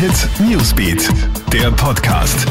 Hit Newsbeat, der Podcast.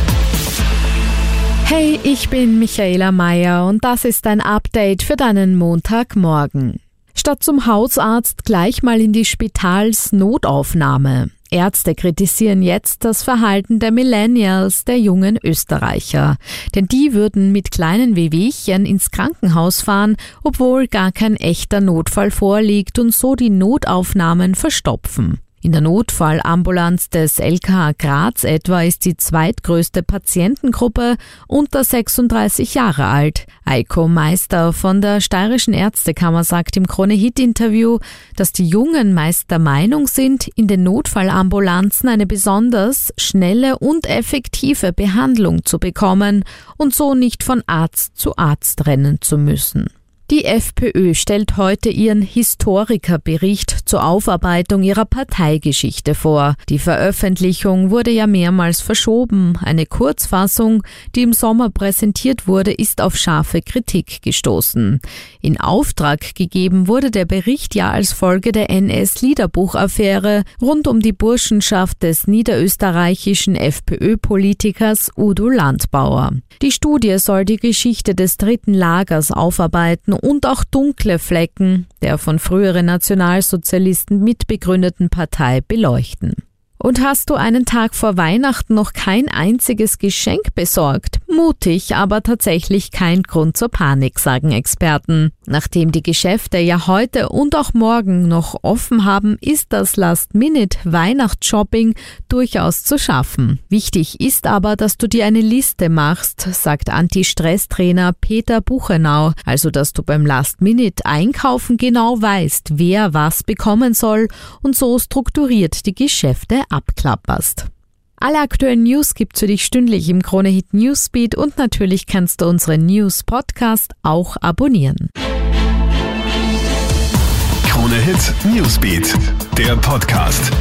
Hey, ich bin Michaela Mayer und das ist ein Update für deinen Montagmorgen. Statt zum Hausarzt gleich mal in die Spitalsnotaufnahme. Ärzte kritisieren jetzt das Verhalten der Millennials, der jungen Österreicher. Denn die würden mit kleinen Wehwehchen ins Krankenhaus fahren, obwohl gar kein echter Notfall vorliegt und so die Notaufnahmen verstopfen. In der Notfallambulanz des LKH Graz etwa ist die zweitgrößte Patientengruppe unter 36 Jahre alt. Eiko Meister von der Steirischen Ärztekammer sagt im Krone-Hit-Interview, dass die Jungen meist der Meinung sind, in den Notfallambulanzen eine besonders schnelle und effektive Behandlung zu bekommen und so nicht von Arzt zu Arzt rennen zu müssen. Die FPÖ stellt heute ihren Historikerbericht zur Aufarbeitung ihrer Parteigeschichte vor. Die Veröffentlichung wurde ja mehrmals verschoben. Eine Kurzfassung, die im Sommer präsentiert wurde, ist auf scharfe Kritik gestoßen. In Auftrag gegeben wurde der Bericht ja als Folge der NS-Liederbuchaffäre rund um die Burschenschaft des niederösterreichischen FPÖ-Politikers Udo Landbauer. Die Studie soll die Geschichte des dritten Lagers aufarbeiten und auch dunkle Flecken der von früheren Nationalsozialisten mitbegründeten Partei beleuchten. Und hast du einen Tag vor Weihnachten noch kein einziges Geschenk besorgt? Mutig, aber tatsächlich kein Grund zur Panik, sagen Experten. Nachdem die Geschäfte ja heute und auch morgen noch offen haben, ist das Last-Minute-Weihnachtsshopping durchaus zu schaffen. Wichtig ist aber, dass du dir eine Liste machst, sagt Anti-Stress-Trainer Peter Buchenau, also dass du beim Last-Minute-Einkaufen genau weißt, wer was bekommen soll und so strukturiert die Geschäfte abklapperst. Alle aktuellen News gibt's für dich stündlich im Kronehit Newsbeat und natürlich kannst du unseren News Podcast auch abonnieren. Kronehit Newsbeat, der Podcast.